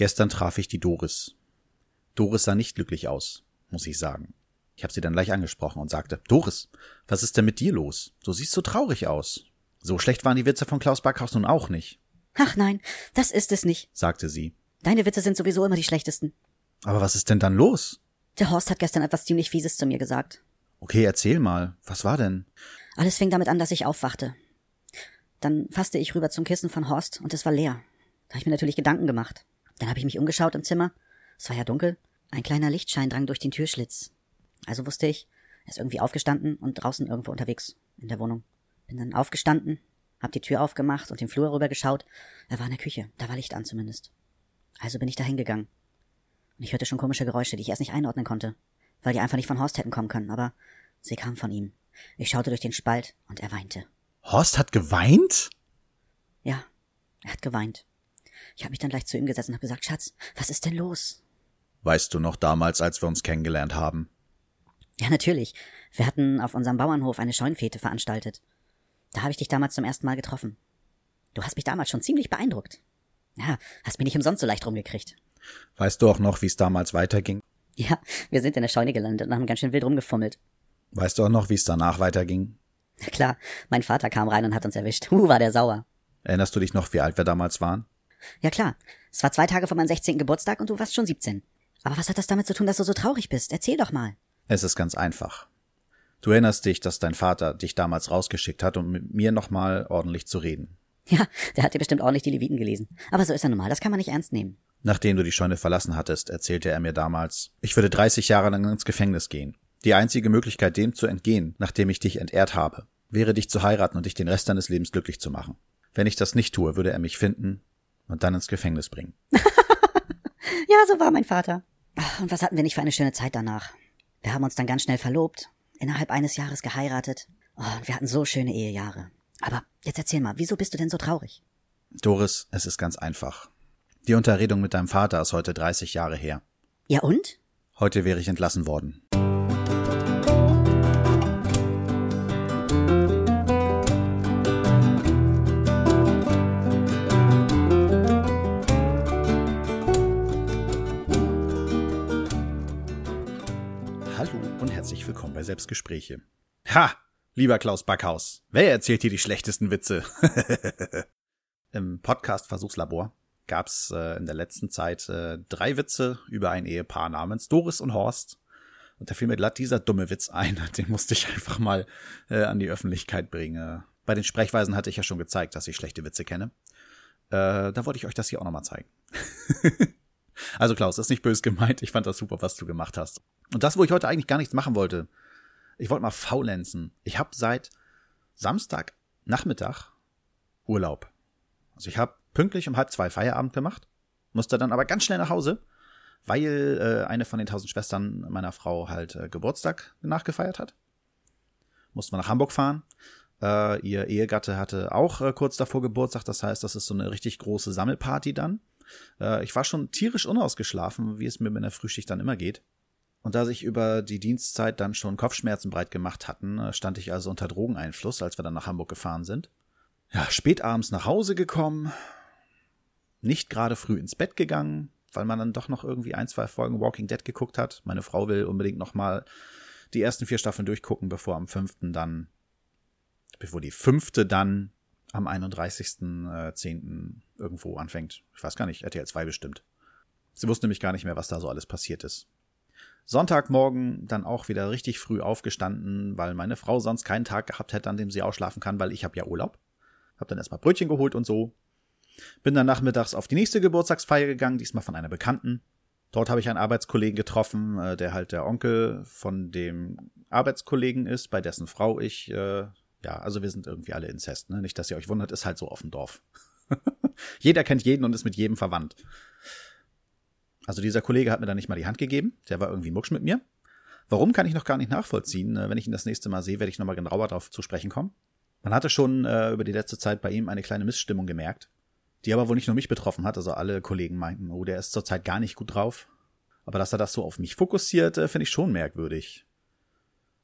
Gestern traf ich die Doris. Doris sah nicht glücklich aus, muss ich sagen. Ich habe sie dann gleich angesprochen und sagte, Doris, was ist denn mit dir los? Du siehst so traurig aus. So schlecht waren die Witze von Klaus Backhaus nun auch nicht. Ach nein, das ist es nicht, sagte sie. Deine Witze sind sowieso immer die schlechtesten. Aber was ist denn dann los? Der Horst hat gestern etwas ziemlich Fieses zu mir gesagt. Okay, erzähl mal. Was war denn? Alles fing damit an, dass ich aufwachte. Dann fasste ich rüber zum Kissen von Horst und es war leer. Da habe ich mir natürlich Gedanken gemacht. Dann habe ich mich umgeschaut im Zimmer. Es war ja dunkel. Ein kleiner Lichtschein drang durch den Türschlitz. Also wusste ich, er ist irgendwie aufgestanden und draußen irgendwo unterwegs in der Wohnung. Bin dann aufgestanden, hab die Tür aufgemacht und den Flur rüber geschaut. Er war in der Küche. Da war Licht an zumindest. Also bin ich da hingegangen. Und ich hörte schon komische Geräusche, die ich erst nicht einordnen konnte, weil die einfach nicht von Horst hätten kommen können, aber sie kamen von ihm. Ich schaute durch den Spalt und er weinte. Horst hat geweint? Ja, er hat geweint. Ich habe mich dann gleich zu ihm gesetzt und habe gesagt, Schatz, was ist denn los? Weißt du noch damals, als wir uns kennengelernt haben? Ja, natürlich. Wir hatten auf unserem Bauernhof eine Scheunfete veranstaltet. Da habe ich dich damals zum ersten Mal getroffen. Du hast mich damals schon ziemlich beeindruckt. Ja, hast mich nicht umsonst so leicht rumgekriegt. Weißt du auch noch, wie es damals weiterging? Ja, wir sind in der Scheune gelandet und haben ganz schön wild rumgefummelt. Weißt du auch noch, wie es danach weiterging? Na klar, mein Vater kam rein und hat uns erwischt. Huh, war der sauer. Erinnerst du dich noch, wie alt wir damals waren? Ja klar, es war zwei Tage vor meinem 16. Geburtstag und du warst schon 17. Aber was hat das damit zu tun, dass du so traurig bist? Erzähl doch mal. Es ist ganz einfach. Du erinnerst dich, dass dein Vater dich damals rausgeschickt hat, um mit mir nochmal ordentlich zu reden. Ja, der hat dir bestimmt ordentlich die Leviten gelesen. Aber so ist er nun mal, das kann man nicht ernst nehmen. Nachdem du die Scheune verlassen hattest, erzählte er mir damals, ich würde 30 Jahre lang ins Gefängnis gehen. Die einzige Möglichkeit, dem zu entgehen, nachdem ich dich entehrt habe, wäre dich zu heiraten und dich den Rest deines Lebens glücklich zu machen. Wenn ich das nicht tue, würde er mich finden und dann ins Gefängnis bringen. ja, so war mein Vater. Und was hatten wir nicht für eine schöne Zeit danach? Wir haben uns dann ganz schnell verlobt, innerhalb eines Jahres geheiratet. Oh, und wir hatten so schöne Ehejahre. Aber jetzt erzähl mal, wieso bist du denn so traurig? Doris, es ist ganz einfach. Die Unterredung mit deinem Vater ist heute 30 Jahre her. Ja und? Heute wäre ich entlassen worden. Herzlich willkommen bei Selbstgespräche. Ha! Lieber Klaus Backhaus, wer erzählt hier die schlechtesten Witze? Im Podcast Versuchslabor gab's äh, in der letzten Zeit äh, drei Witze über ein Ehepaar namens Doris und Horst. Und da fiel mir glatt dieser dumme Witz ein. Den musste ich einfach mal äh, an die Öffentlichkeit bringen. Bei den Sprechweisen hatte ich ja schon gezeigt, dass ich schlechte Witze kenne. Äh, da wollte ich euch das hier auch nochmal zeigen. also Klaus, das ist nicht böse gemeint. Ich fand das super, was du gemacht hast. Und das, wo ich heute eigentlich gar nichts machen wollte. Ich wollte mal faulenzen. Ich habe seit Samstag Nachmittag Urlaub. Also ich habe pünktlich um halb zwei Feierabend gemacht, musste dann aber ganz schnell nach Hause, weil äh, eine von den tausend Schwestern meiner Frau halt äh, Geburtstag nachgefeiert hat. Mussten wir nach Hamburg fahren. Äh, ihr Ehegatte hatte auch äh, kurz davor Geburtstag, das heißt, das ist so eine richtig große Sammelparty dann. Äh, ich war schon tierisch unausgeschlafen, wie es mir mit der Frühschicht dann immer geht. Und da sich über die Dienstzeit dann schon Kopfschmerzen breit gemacht hatten, äh, stand ich also unter Drogeneinfluss, als wir dann nach Hamburg gefahren sind. Ja, spät abends nach Hause gekommen, nicht gerade früh ins Bett gegangen, weil man dann doch noch irgendwie ein, zwei Folgen Walking Dead geguckt hat. Meine Frau will unbedingt noch mal die ersten vier Staffeln durchgucken, bevor am fünften dann, bevor die fünfte dann am 31.10. Äh, irgendwo anfängt. Ich weiß gar nicht, RTL 2 bestimmt. Sie wusste nämlich gar nicht mehr, was da so alles passiert ist. Sonntagmorgen dann auch wieder richtig früh aufgestanden, weil meine Frau sonst keinen Tag gehabt hätte, an dem sie ausschlafen kann, weil ich habe ja Urlaub. Hab dann erstmal Brötchen geholt und so. Bin dann nachmittags auf die nächste Geburtstagsfeier gegangen, diesmal von einer Bekannten. Dort habe ich einen Arbeitskollegen getroffen, äh, der halt der Onkel von dem Arbeitskollegen ist, bei dessen Frau ich, äh, ja, also wir sind irgendwie alle Inzest, ne? Nicht, dass ihr euch wundert, ist halt so auf dem Dorf. Jeder kennt jeden und ist mit jedem verwandt. Also dieser Kollege hat mir dann nicht mal die Hand gegeben, der war irgendwie mucksch mit mir. Warum kann ich noch gar nicht nachvollziehen. Äh, wenn ich ihn das nächste Mal sehe, werde ich nochmal genauer darauf zu sprechen kommen. Man hatte schon äh, über die letzte Zeit bei ihm eine kleine Missstimmung gemerkt, die aber wohl nicht nur mich betroffen hat. Also alle Kollegen meinten, oh, der ist zurzeit gar nicht gut drauf. Aber dass er das so auf mich fokussiert, äh, finde ich schon merkwürdig.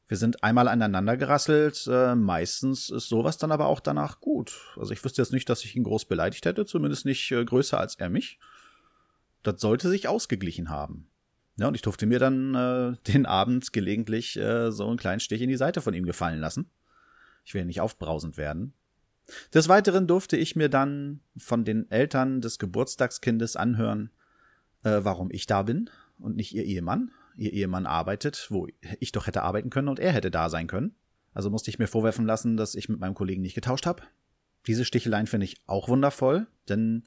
Wir sind einmal aneinander gerasselt, äh, meistens ist sowas dann aber auch danach gut. Also ich wüsste jetzt nicht, dass ich ihn groß beleidigt hätte, zumindest nicht äh, größer als er mich. Das sollte sich ausgeglichen haben. Ja, und ich durfte mir dann äh, den Abend gelegentlich äh, so einen kleinen Stich in die Seite von ihm gefallen lassen. Ich will nicht aufbrausend werden. Des Weiteren durfte ich mir dann von den Eltern des Geburtstagskindes anhören, äh, warum ich da bin und nicht ihr Ehemann. Ihr Ehemann arbeitet, wo ich doch hätte arbeiten können und er hätte da sein können. Also musste ich mir vorwerfen lassen, dass ich mit meinem Kollegen nicht getauscht habe. Diese Sticheleien finde ich auch wundervoll, denn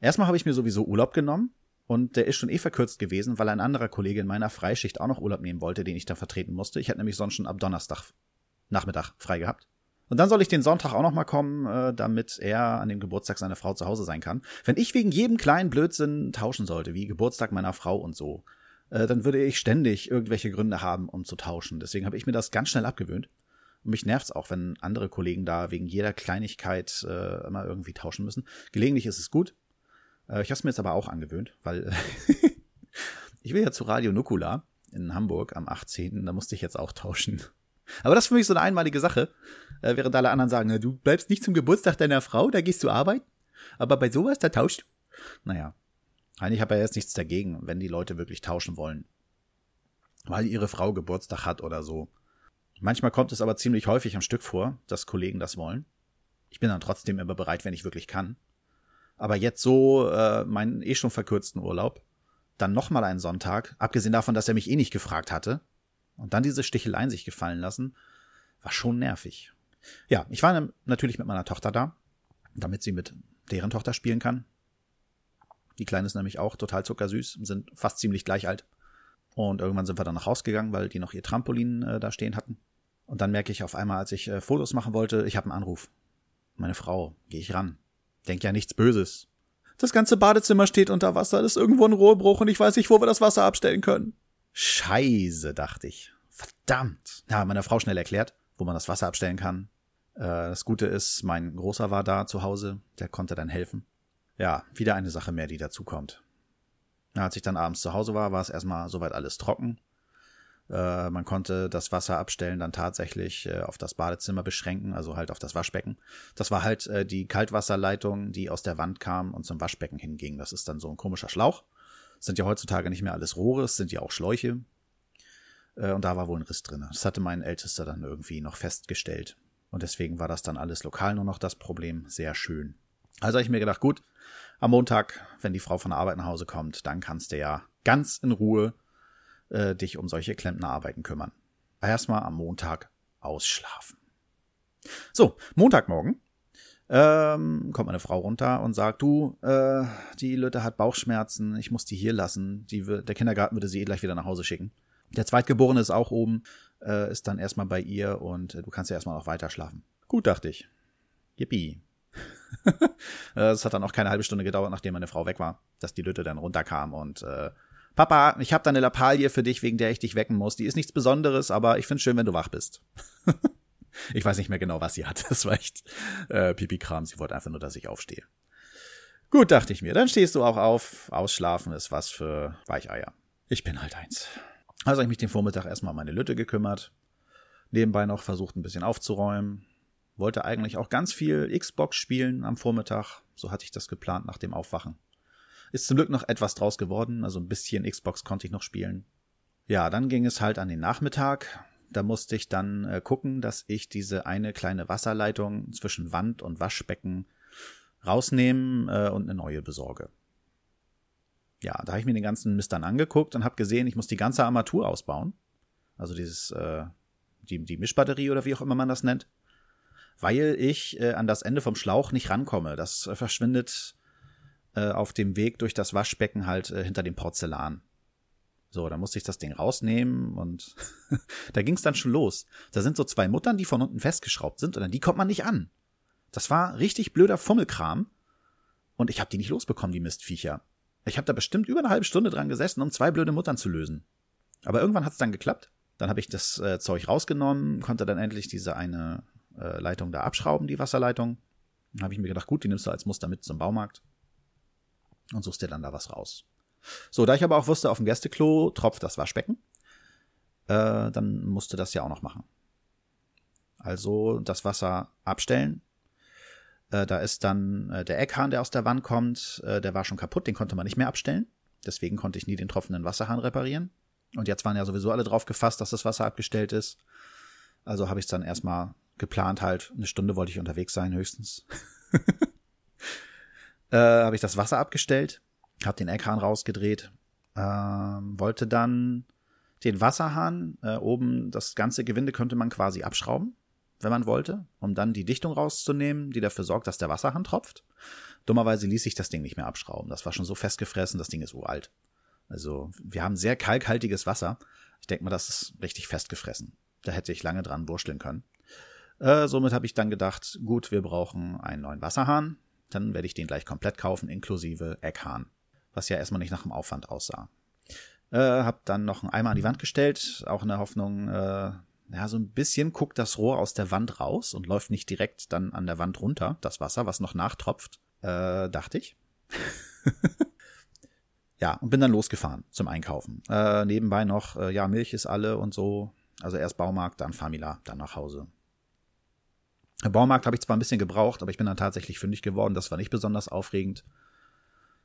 erstmal habe ich mir sowieso Urlaub genommen und der ist schon eh verkürzt gewesen, weil ein anderer Kollege in meiner Freischicht auch noch Urlaub nehmen wollte, den ich dann vertreten musste. Ich hätte nämlich sonst schon ab Donnerstag Nachmittag frei gehabt. Und dann soll ich den Sonntag auch noch mal kommen, äh, damit er an dem Geburtstag seiner Frau zu Hause sein kann. Wenn ich wegen jedem kleinen Blödsinn tauschen sollte, wie Geburtstag meiner Frau und so, äh, dann würde ich ständig irgendwelche Gründe haben, um zu tauschen. Deswegen habe ich mir das ganz schnell abgewöhnt. Und mich nervt's auch, wenn andere Kollegen da wegen jeder Kleinigkeit äh, immer irgendwie tauschen müssen. Gelegentlich ist es gut. Äh, ich habe es mir jetzt aber auch angewöhnt, weil ich will ja zu Radio Nukula in Hamburg am 18. Da musste ich jetzt auch tauschen. Aber das ist für mich so eine einmalige Sache. Äh, während alle anderen sagen, du bleibst nicht zum Geburtstag deiner Frau, da gehst du arbeiten. Aber bei sowas, da tauscht du. Naja. Eigentlich habe ich ja jetzt nichts dagegen, wenn die Leute wirklich tauschen wollen. Weil ihre Frau Geburtstag hat oder so. Manchmal kommt es aber ziemlich häufig am Stück vor, dass Kollegen das wollen. Ich bin dann trotzdem immer bereit, wenn ich wirklich kann. Aber jetzt so äh, meinen eh schon verkürzten Urlaub, dann nochmal einen Sonntag, abgesehen davon, dass er mich eh nicht gefragt hatte, und dann diese Sticheleien sich gefallen lassen, war schon nervig. Ja, ich war natürlich mit meiner Tochter da, damit sie mit deren Tochter spielen kann. Die Kleine ist nämlich auch total zuckersüß, sind fast ziemlich gleich alt. Und irgendwann sind wir dann nach Haus gegangen, weil die noch ihr Trampolin äh, da stehen hatten. Und dann merke ich auf einmal, als ich äh, Fotos machen wollte, ich habe einen Anruf. Meine Frau, gehe ich ran. Denk ja nichts Böses. Das ganze Badezimmer steht unter Wasser, das ist irgendwo ein Rohrbruch und ich weiß nicht, wo wir das Wasser abstellen können. Scheiße, dachte ich. Verdammt. Ja, meiner Frau schnell erklärt, wo man das Wasser abstellen kann. Äh, das Gute ist, mein Großer war da zu Hause, der konnte dann helfen. Ja, wieder eine Sache mehr, die dazukommt. Als ich dann abends zu Hause war, war es erstmal soweit alles trocken. Äh, man konnte das Wasser abstellen dann tatsächlich äh, auf das Badezimmer beschränken, also halt auf das Waschbecken. Das war halt äh, die Kaltwasserleitung, die aus der Wand kam und zum Waschbecken hinging. Das ist dann so ein komischer Schlauch. Das sind ja heutzutage nicht mehr alles Rohre, es sind ja auch Schläuche. Äh, und da war wohl ein Riss drin. Das hatte mein Ältester dann irgendwie noch festgestellt. Und deswegen war das dann alles lokal nur noch das Problem. Sehr schön. Also habe ich mir gedacht, gut, am Montag, wenn die Frau von der Arbeit nach Hause kommt, dann kannst du ja ganz in Ruhe äh, dich um solche Klempnerarbeiten kümmern. Erstmal am Montag ausschlafen. So, Montagmorgen ähm, kommt meine Frau runter und sagt, du, äh, die Lütte hat Bauchschmerzen, ich muss die hier lassen. Die, der Kindergarten würde sie eh gleich wieder nach Hause schicken. Der Zweitgeborene ist auch oben, äh, ist dann erstmal bei ihr und äh, du kannst ja erstmal noch weiter schlafen. Gut, dachte ich. Yippie. Es hat dann auch keine halbe Stunde gedauert, nachdem meine Frau weg war, dass die Lütte dann runterkam und äh, Papa, ich habe da eine Lappalie für dich, wegen der ich dich wecken muss. Die ist nichts Besonderes, aber ich find's schön, wenn du wach bist. ich weiß nicht mehr genau, was sie hat. Das war echt äh, Pipi-Kram. Sie wollte einfach nur, dass ich aufstehe. Gut, dachte ich mir. Dann stehst du auch auf. Ausschlafen ist was für Weicheier. Ich bin halt eins. Also habe ich mich den Vormittag erstmal um meine Lütte gekümmert. Nebenbei noch versucht, ein bisschen aufzuräumen. Wollte eigentlich auch ganz viel Xbox spielen am Vormittag. So hatte ich das geplant nach dem Aufwachen. Ist zum Glück noch etwas draus geworden, also ein bisschen Xbox konnte ich noch spielen. Ja, dann ging es halt an den Nachmittag. Da musste ich dann äh, gucken, dass ich diese eine kleine Wasserleitung zwischen Wand und Waschbecken rausnehmen äh, und eine neue besorge. Ja, da habe ich mir den ganzen Mist dann angeguckt und habe gesehen, ich muss die ganze Armatur ausbauen. Also dieses, äh, die, die Mischbatterie oder wie auch immer man das nennt. Weil ich äh, an das Ende vom Schlauch nicht rankomme. Das verschwindet äh, auf dem Weg durch das Waschbecken halt äh, hinter dem Porzellan. So, da musste ich das Ding rausnehmen und da ging es dann schon los. Da sind so zwei Muttern, die von unten festgeschraubt sind und an die kommt man nicht an. Das war richtig blöder Fummelkram und ich habe die nicht losbekommen, die Mistviecher. Ich habe da bestimmt über eine halbe Stunde dran gesessen, um zwei blöde Muttern zu lösen. Aber irgendwann hat es dann geklappt. Dann habe ich das äh, Zeug rausgenommen, konnte dann endlich diese eine äh, Leitung da abschrauben, die Wasserleitung. Dann habe ich mir gedacht, gut, die nimmst du als Muster mit zum Baumarkt und suchst dir dann da was raus. So, da ich aber auch wusste, auf dem Gästeklo tropft das Waschbecken, äh, dann musste das ja auch noch machen. Also das Wasser abstellen. Äh, da ist dann äh, der Eckhahn, der aus der Wand kommt, äh, der war schon kaputt, den konnte man nicht mehr abstellen. Deswegen konnte ich nie den tropfenden Wasserhahn reparieren. Und jetzt waren ja sowieso alle drauf gefasst, dass das Wasser abgestellt ist. Also habe ich es dann erstmal geplant, halt, eine Stunde wollte ich unterwegs sein, höchstens. äh, habe ich das Wasser abgestellt, habe den Eckhahn rausgedreht, äh, wollte dann den Wasserhahn äh, oben, das ganze Gewinde könnte man quasi abschrauben, wenn man wollte, um dann die Dichtung rauszunehmen, die dafür sorgt, dass der Wasserhahn tropft. Dummerweise ließ sich das Ding nicht mehr abschrauben. Das war schon so festgefressen, das Ding ist uralt. Also wir haben sehr kalkhaltiges Wasser. Ich denke mal, das ist richtig festgefressen. Da hätte ich lange dran wursteln können. Äh, somit habe ich dann gedacht, gut, wir brauchen einen neuen Wasserhahn. Dann werde ich den gleich komplett kaufen, inklusive Eckhahn. Was ja erstmal nicht nach dem Aufwand aussah. Äh, hab dann noch einen Eimer an die Wand gestellt, auch in der Hoffnung, äh, ja, so ein bisschen guckt das Rohr aus der Wand raus und läuft nicht direkt dann an der Wand runter, das Wasser, was noch nachtropft, äh, dachte ich. ja, und bin dann losgefahren zum Einkaufen. Äh, nebenbei noch, äh, ja, Milch ist alle und so. Also erst Baumarkt, dann Famila, dann nach Hause. Baumarkt habe ich zwar ein bisschen gebraucht, aber ich bin dann tatsächlich fündig geworden. Das war nicht besonders aufregend.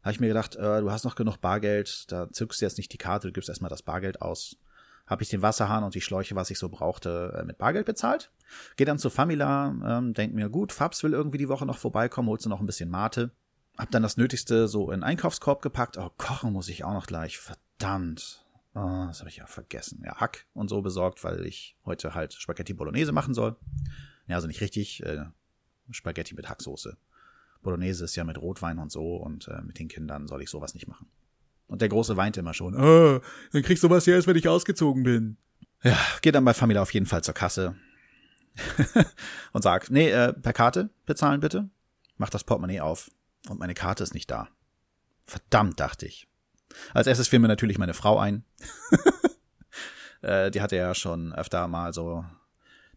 Habe ich mir gedacht, äh, du hast noch genug Bargeld, da zückst du jetzt nicht die Karte, du gibst erstmal das Bargeld aus. Habe ich den Wasserhahn und die Schläuche, was ich so brauchte, äh, mit Bargeld bezahlt. Geh dann zur Famila, ähm, denk mir, gut, Fabs will irgendwie die Woche noch vorbeikommen, holst du noch ein bisschen Mate. Hab dann das Nötigste so in Einkaufskorb gepackt. Oh, kochen muss ich auch noch gleich. Verdammt. Oh, das habe ich ja vergessen. Ja, Hack und so besorgt, weil ich heute halt Spaghetti Bolognese machen soll. Ja, also nicht richtig, äh, Spaghetti mit Hacksoße. Bolognese ist ja mit Rotwein und so und äh, mit den Kindern soll ich sowas nicht machen. Und der Große weinte immer schon. Oh, dann kriegst du was her, als wenn ich ausgezogen bin. Ja, geh dann bei Familie auf jeden Fall zur Kasse und sag, nee, äh, per Karte bezahlen bitte. Mach das Portemonnaie auf und meine Karte ist nicht da. Verdammt, dachte ich. Als erstes fiel mir natürlich meine Frau ein. äh, die hatte ja schon öfter mal so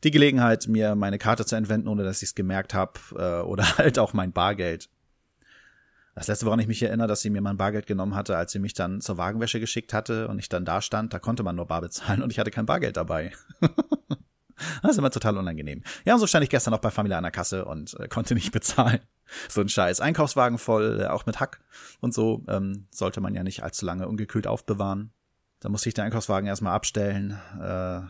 die Gelegenheit, mir meine Karte zu entwenden, ohne dass ich es gemerkt habe, äh, oder halt auch mein Bargeld. Das letzte, woran ich mich erinnere, dass sie mir mein Bargeld genommen hatte, als sie mich dann zur Wagenwäsche geschickt hatte und ich dann da stand, da konnte man nur bar bezahlen und ich hatte kein Bargeld dabei. das ist immer total unangenehm. Ja, und so stand ich gestern noch bei Familie an der Kasse und äh, konnte nicht bezahlen. So ein Scheiß. Einkaufswagen voll, äh, auch mit Hack und so, ähm, sollte man ja nicht allzu lange ungekühlt aufbewahren. Da musste ich den Einkaufswagen erstmal abstellen. Äh,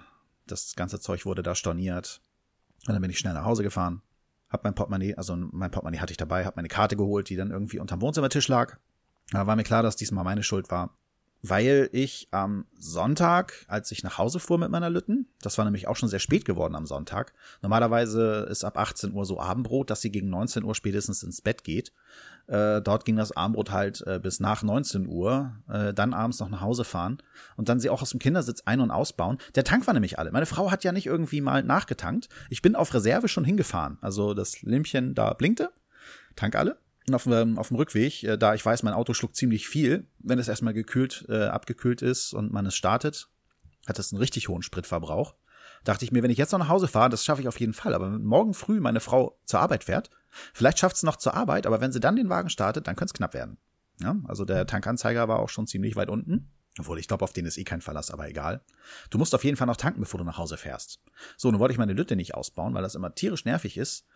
das ganze Zeug wurde da storniert. Und dann bin ich schnell nach Hause gefahren, hab mein Portemonnaie, also mein Portemonnaie hatte ich dabei, hab meine Karte geholt, die dann irgendwie unterm Wohnzimmertisch lag. Da war mir klar, dass diesmal meine Schuld war weil ich am Sonntag, als ich nach Hause fuhr mit meiner Lütten, das war nämlich auch schon sehr spät geworden am Sonntag. Normalerweise ist ab 18 Uhr so Abendbrot, dass sie gegen 19 Uhr spätestens ins Bett geht. Äh, dort ging das Abendbrot halt äh, bis nach 19 Uhr, äh, dann abends noch nach Hause fahren und dann sie auch aus dem Kindersitz ein- und ausbauen. Der Tank war nämlich alle. Meine Frau hat ja nicht irgendwie mal nachgetankt. Ich bin auf Reserve schon hingefahren. Also das Lämpchen da blinkte. Tank alle auf, dem, auf dem Rückweg, äh, da ich weiß, mein Auto schluckt ziemlich viel, wenn es erstmal gekühlt, äh, abgekühlt ist und man es startet, hat es einen richtig hohen Spritverbrauch. Dachte ich mir, wenn ich jetzt noch nach Hause fahre, das schaffe ich auf jeden Fall. Aber wenn morgen früh meine Frau zur Arbeit fährt, vielleicht schafft es noch zur Arbeit, aber wenn sie dann den Wagen startet, dann könnte es knapp werden. Ja, also der Tankanzeiger war auch schon ziemlich weit unten. Obwohl, ich glaube, auf den ist eh kein Verlass, aber egal. Du musst auf jeden Fall noch tanken, bevor du nach Hause fährst. So, nun wollte ich meine Lütte nicht ausbauen, weil das immer tierisch nervig ist,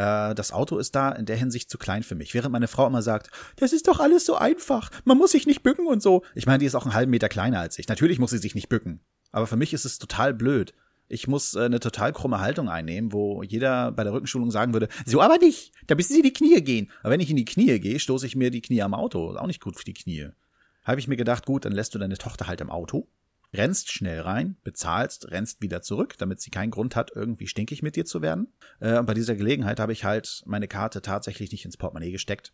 äh, das Auto ist da in der Hinsicht zu klein für mich. Während meine Frau immer sagt, das ist doch alles so einfach, man muss sich nicht bücken und so. Ich meine, die ist auch einen halben Meter kleiner als ich. Natürlich muss sie sich nicht bücken. Aber für mich ist es total blöd. Ich muss äh, eine total krumme Haltung einnehmen, wo jeder bei der Rückenschulung sagen würde, so aber nicht, da müssen sie in die Knie gehen. Aber wenn ich in die Knie gehe, stoße ich mir die Knie am Auto. Auch nicht gut für die Knie. Habe ich mir gedacht, gut, dann lässt du deine Tochter halt im Auto rennst schnell rein, bezahlst, rennst wieder zurück, damit sie keinen Grund hat, irgendwie stinkig mit dir zu werden. Äh, und bei dieser Gelegenheit habe ich halt meine Karte tatsächlich nicht ins Portemonnaie gesteckt,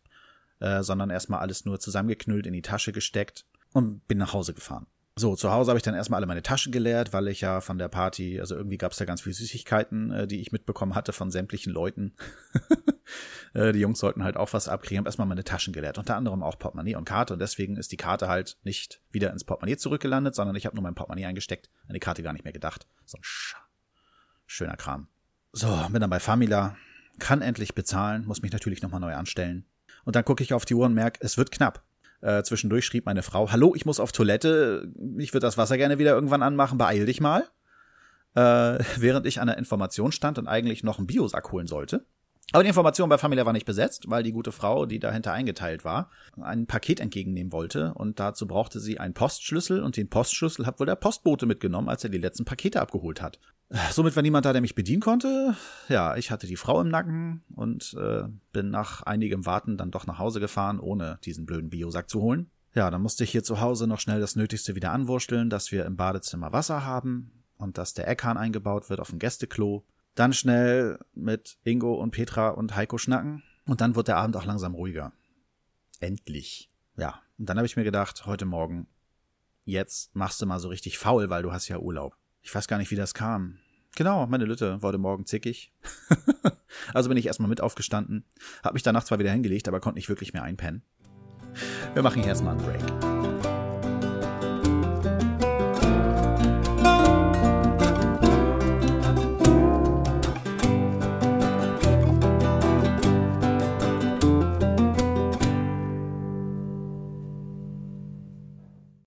äh, sondern erstmal alles nur zusammengeknüllt in die Tasche gesteckt und bin nach Hause gefahren. So, zu Hause habe ich dann erstmal alle meine Taschen geleert, weil ich ja von der Party, also irgendwie gab es da ganz viele Süßigkeiten, äh, die ich mitbekommen hatte von sämtlichen Leuten. äh, die Jungs sollten halt auch was abkriegen, habe erstmal meine Taschen geleert, unter anderem auch Portemonnaie und Karte und deswegen ist die Karte halt nicht wieder ins Portemonnaie zurückgelandet, sondern ich habe nur mein Portemonnaie eingesteckt, an die Karte gar nicht mehr gedacht. So ein Sch schöner Kram. So, bin dann bei Famila, kann endlich bezahlen, muss mich natürlich nochmal neu anstellen. Und dann gucke ich auf die Uhr und merke, es wird knapp. Äh, zwischendurch schrieb meine Frau, hallo, ich muss auf Toilette, ich würde das Wasser gerne wieder irgendwann anmachen, beeil dich mal. Äh, während ich an der Information stand und eigentlich noch einen Biosack holen sollte. Aber die Information bei Familia war nicht besetzt, weil die gute Frau, die dahinter eingeteilt war, ein Paket entgegennehmen wollte und dazu brauchte sie einen Postschlüssel und den Postschlüssel hat wohl der Postbote mitgenommen, als er die letzten Pakete abgeholt hat. Somit war niemand da, der mich bedienen konnte. Ja, ich hatte die Frau im Nacken und äh, bin nach einigem Warten dann doch nach Hause gefahren, ohne diesen blöden Biosack zu holen. Ja, dann musste ich hier zu Hause noch schnell das Nötigste wieder anwursteln, dass wir im Badezimmer Wasser haben und dass der Eckhahn eingebaut wird auf dem Gästeklo. Dann schnell mit Ingo und Petra und Heiko schnacken. Und dann wird der Abend auch langsam ruhiger. Endlich. Ja. Und dann habe ich mir gedacht, heute Morgen, jetzt machst du mal so richtig faul, weil du hast ja Urlaub. Ich weiß gar nicht, wie das kam. Genau, meine Lütte wurde morgen zickig. also bin ich erstmal mit aufgestanden, habe mich danach zwar wieder hingelegt, aber konnte nicht wirklich mehr einpennen. Wir machen hier erstmal einen Break.